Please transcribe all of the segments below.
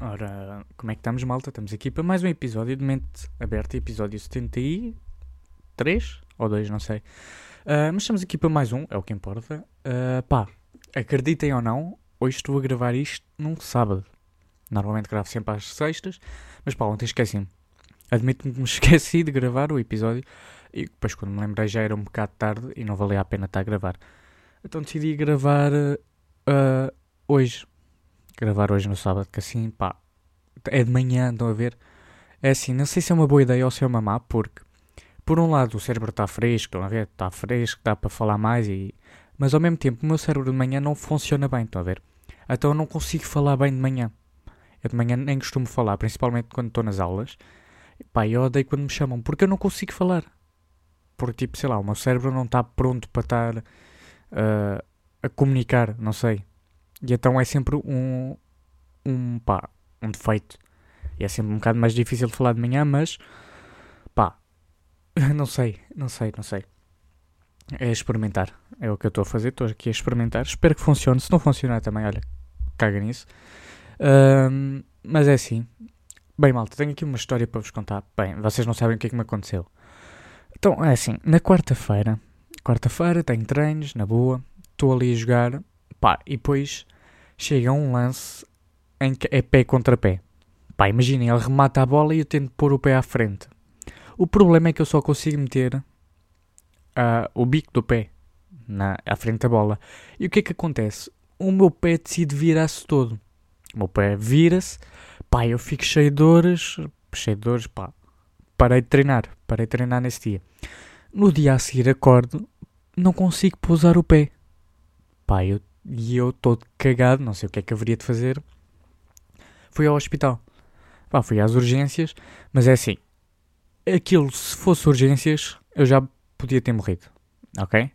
Ora, como é que estamos, malta? Estamos aqui para mais um episódio de Mente Aberta, episódio 73 ou 2, não sei. Uh, mas estamos aqui para mais um, é o que importa. Uh, pá, acreditem ou não, hoje estou a gravar isto num sábado. Normalmente gravo sempre às sextas, mas pá, ontem esqueci-me. Admito-me que me esqueci de gravar o episódio e depois, quando me lembrei, já era um bocado tarde e não valia a pena estar a gravar. Então decidi gravar uh, hoje. Gravar hoje no sábado, que assim, pá, é de manhã, estão a ver? É assim, não sei se é uma boa ideia ou se é uma má, porque, por um lado, o cérebro está fresco, estão a ver? Está fresco, dá para falar mais, e... mas ao mesmo tempo, o meu cérebro de manhã não funciona bem, estão a ver? Então eu não consigo falar bem de manhã. Eu de manhã nem costumo falar, principalmente quando estou nas aulas. Pá, eu odeio quando me chamam, porque eu não consigo falar. Porque, tipo, sei lá, o meu cérebro não está pronto para estar uh, a comunicar, não sei. E então é sempre um, um, pá, um defeito. E é sempre um bocado mais difícil de falar de manhã, mas, pá, não sei, não sei, não sei. É experimentar. É o que eu estou a fazer. Estou aqui a experimentar. Espero que funcione. Se não funcionar também, olha, caga nisso. Um, mas é assim. Bem, malta, tenho aqui uma história para vos contar. Bem, vocês não sabem o que é que me aconteceu. Então, é assim. Na quarta-feira, quarta-feira, tenho treinos, na boa. Estou ali a jogar. Pá, e depois chega um lance em que é pé contra pé. Pá, imaginem, ele remata a bola e eu tento pôr o pé à frente. O problema é que eu só consigo meter uh, o bico do pé na, à frente da bola. E o que é que acontece? O meu pé decide virar-se todo. O meu pé vira-se, pá, eu fico cheio de dores, cheio de dores, pá. Parei de treinar, parei de treinar nesse dia. No dia a seguir acordo, não consigo pousar o pé. Pá, eu, e eu todo cagado, não sei o que é que haveria de fazer. Fui ao hospital. Pá, fui às urgências, mas é assim. Aquilo, se fosse urgências, eu já podia ter morrido. Ok?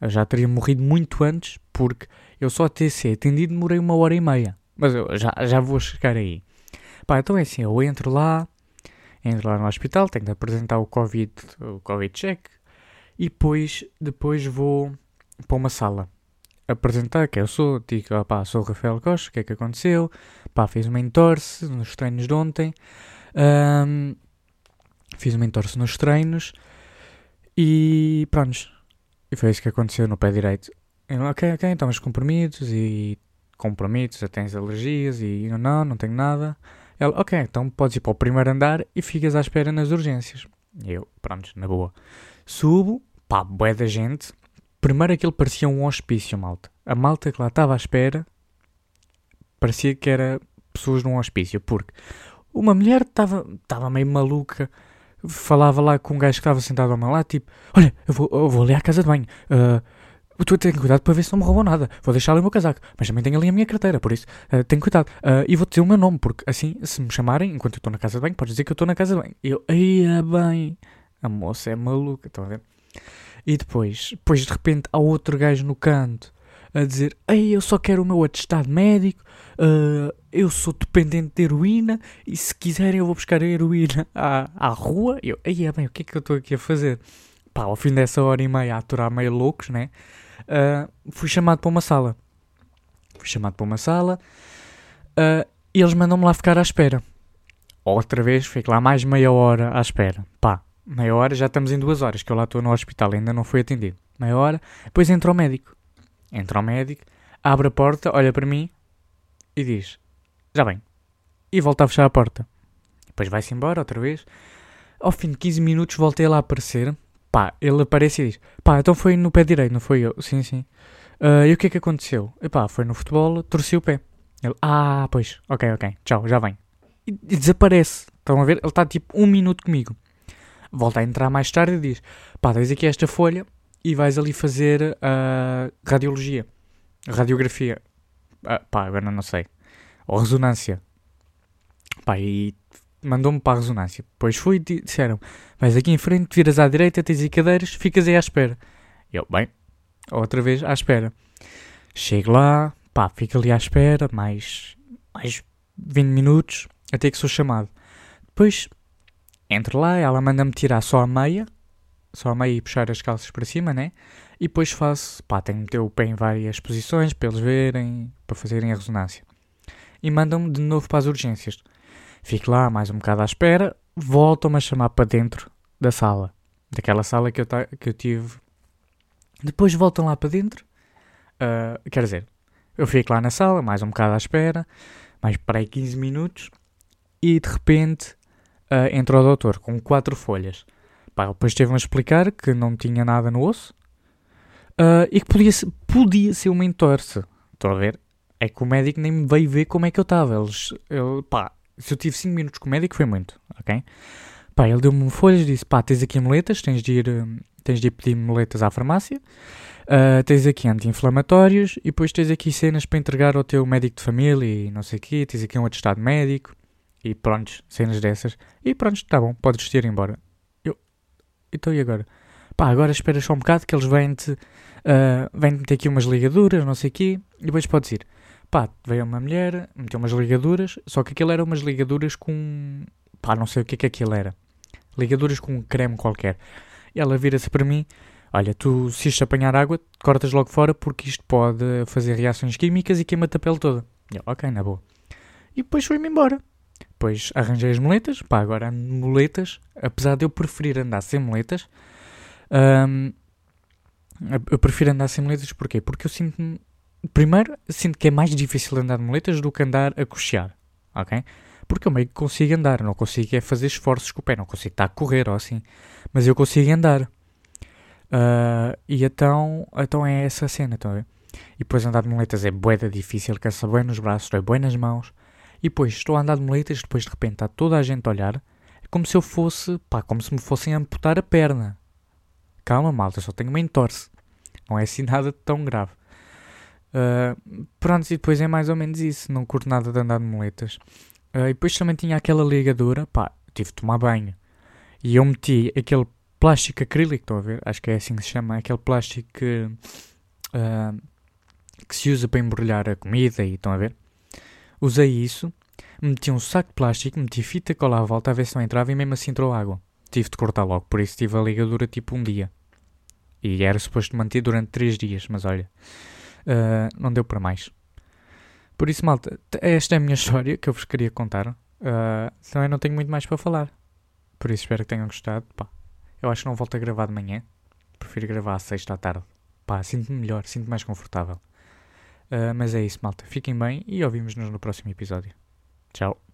Eu já teria morrido muito antes, porque eu só até ser atendido demorei uma hora e meia. Mas eu já, já vou chegar aí. Pá, então é assim, eu entro lá, entro lá no hospital, tenho de apresentar o Covid, o Covid check, e depois, depois vou para uma sala apresentar que eu sou, digo, ah, pá, sou o Rafael Costa, o que é que aconteceu, pá, fiz uma entorse nos treinos de ontem, um, fiz uma entorse nos treinos, e pronto, e foi isso que aconteceu no pé direito. Eu, ok, ok, então os comprimidos, e comprimidos, já tens alergias, e eu, não, não tenho nada. Ela, ok, então podes ir para o primeiro andar e ficas à espera nas urgências. Eu, pronto, na boa. Subo, pá, bué da gente, Primeiro aquilo parecia um hospício, malta. A malta que lá estava à espera parecia que era pessoas num hospício, porque uma mulher estava meio maluca, falava lá com um gajo que estava sentado ao meu lado, tipo, olha, eu vou, eu vou ali à casa de banho, uh, tu tenho cuidado para ver se não me roubou nada, vou deixar ali o meu casaco, mas também tenho ali a minha carteira, por isso, uh, tenho cuidado, uh, e vou dizer o meu nome, porque assim, se me chamarem, enquanto eu estou na casa de banho, podes dizer que eu estou na casa de banho. Eu, aí bem, a moça é maluca, estão a ver? E depois, depois de repente há outro gajo no canto a dizer: Ei, eu só quero o meu atestado médico, uh, eu sou dependente de heroína e se quiserem eu vou buscar a heroína à, à rua. Eu, aí é bem, o que é que eu estou aqui a fazer? Pá, ao fim dessa hora e meia a aturar meio loucos, né? Uh, fui chamado para uma sala. Fui chamado para uma sala uh, e eles mandam-me lá ficar à espera. Outra vez, fico lá mais meia hora à espera. Pá, meia hora, já estamos em duas horas, que eu lá estou no hospital, ainda não fui atendido. Meia hora, depois entra o médico. Entra o médico, abre a porta, olha para mim e diz: Já bem. E volta a fechar a porta. Depois vai-se embora outra vez. Ao fim de 15 minutos voltei lá a aparecer. Pá, ele aparece e diz: Pá, então foi no pé direito, não foi eu? Sim, sim. Uh, e o que é que aconteceu? Epá, foi no futebol, torci o pé. Ele: Ah, pois, ok, ok, tchau, já vem. E, e desaparece. Estão a ver? Ele está tipo um minuto comigo volta a entrar mais tarde e diz: pá, tens aqui esta folha e vais ali fazer uh, radiologia, radiografia, uh, pá, agora não sei, ou ressonância. Pá, e mandou-me para a ressonância. Depois fui e disseram: vais aqui em frente, viras à direita, tens aí cadeiras, ficas aí à espera. Eu, bem, outra vez à espera. Chego lá, pá, fico ali à espera, mais, mais 20 minutos, até que sou chamado. Depois entro lá, ela manda-me tirar só a meia, só a meia e puxar as calças para cima, né? E depois faço, pá, tenho que meter o pé em várias posições para eles verem, para fazerem a ressonância. e mandam-me de novo para as urgências. Fico lá mais um bocado à espera, voltam-me a chamar para dentro da sala, daquela sala que eu, que eu tive. Depois voltam lá para dentro, uh, quer dizer, eu fico lá na sala, mais um bocado à espera, mais para aí 15 minutos, e de repente uh, entra o doutor com quatro folhas. Pá, depois teve-me a explicar que não tinha nada no osso uh, e que podia, podia ser uma entorse. Estão a ver? É que o médico nem me veio ver como é que eu estava. Eles, ele, pá, se eu tive 5 minutos com o médico foi muito, ok? Pá, ele deu-me folhas e disse, pá, tens aqui amuletas, tens de ir, hum, tens de ir pedir amuletas à farmácia, uh, tens aqui anti-inflamatórios e depois tens aqui cenas para entregar ao teu médico de família e não sei o quê, tens aqui um atestado médico e pronto, cenas dessas. E pronto, tá bom, podes ir embora. Eu, então e agora? Pá, agora esperas só um bocado que eles vêm-te uh, vêm meter aqui umas ligaduras, não sei o quê, e depois podes ir. Pá, veio uma mulher, meteu umas ligaduras, só que aquilo eram umas ligaduras com. pá, não sei o que é que aquilo era. Ligaduras com um creme qualquer. Ela vira-se para mim: Olha, tu se isto apanhar água, cortas logo fora porque isto pode fazer reações químicas e queima-te a pele toda. Eu, ok, na boa. E depois foi-me embora. Depois arranjei as moletas, pá, agora ando moletas, apesar de eu preferir andar sem moletas. Um, eu prefiro andar sem moletas porquê? Porque eu sinto-me. Primeiro, sinto que é mais difícil andar de moletas do que andar a coxear, ok? Porque eu meio que consigo andar, não consigo é fazer esforços com o pé, não consigo estar a correr ou assim, mas eu consigo andar. Uh, e então, então é essa cena, estão a ver? E depois andar de moletas é boeda difícil, cansa bem nos braços, é bem nas mãos. E depois estou a andar de moletas, depois de repente está toda a gente a olhar, é como se eu fosse, pá, como se me fossem amputar a perna. Calma, malta, só tenho uma entorse. Não é assim nada tão grave. Uh, pronto, e depois é mais ou menos isso. Não curto nada de andar de moletas. Uh, e depois também tinha aquela ligadura, pá, tive de tomar banho. E eu meti aquele plástico acrílico, estão a ver? Acho que é assim que se chama. Aquele plástico que, uh, que se usa para embrulhar a comida e estão a ver? Usei isso, meti um saco de plástico, meti fita cola à volta a ver se não entrava e mesmo assim entrou água. Tive de cortar logo, por isso tive a ligadura tipo um dia. E era suposto manter durante 3 dias, mas olha, uh, não deu para mais. Por isso, malta, esta é a minha história que eu vos queria contar. Uh, também não tenho muito mais para falar. Por isso espero que tenham gostado. Pá, eu acho que não volto a gravar de manhã. Prefiro gravar à sexta à tarde. Pá, sinto-me melhor, sinto-me mais confortável. Uh, mas é isso, malta. Fiquem bem e ouvimos-nos no próximo episódio. Tchau.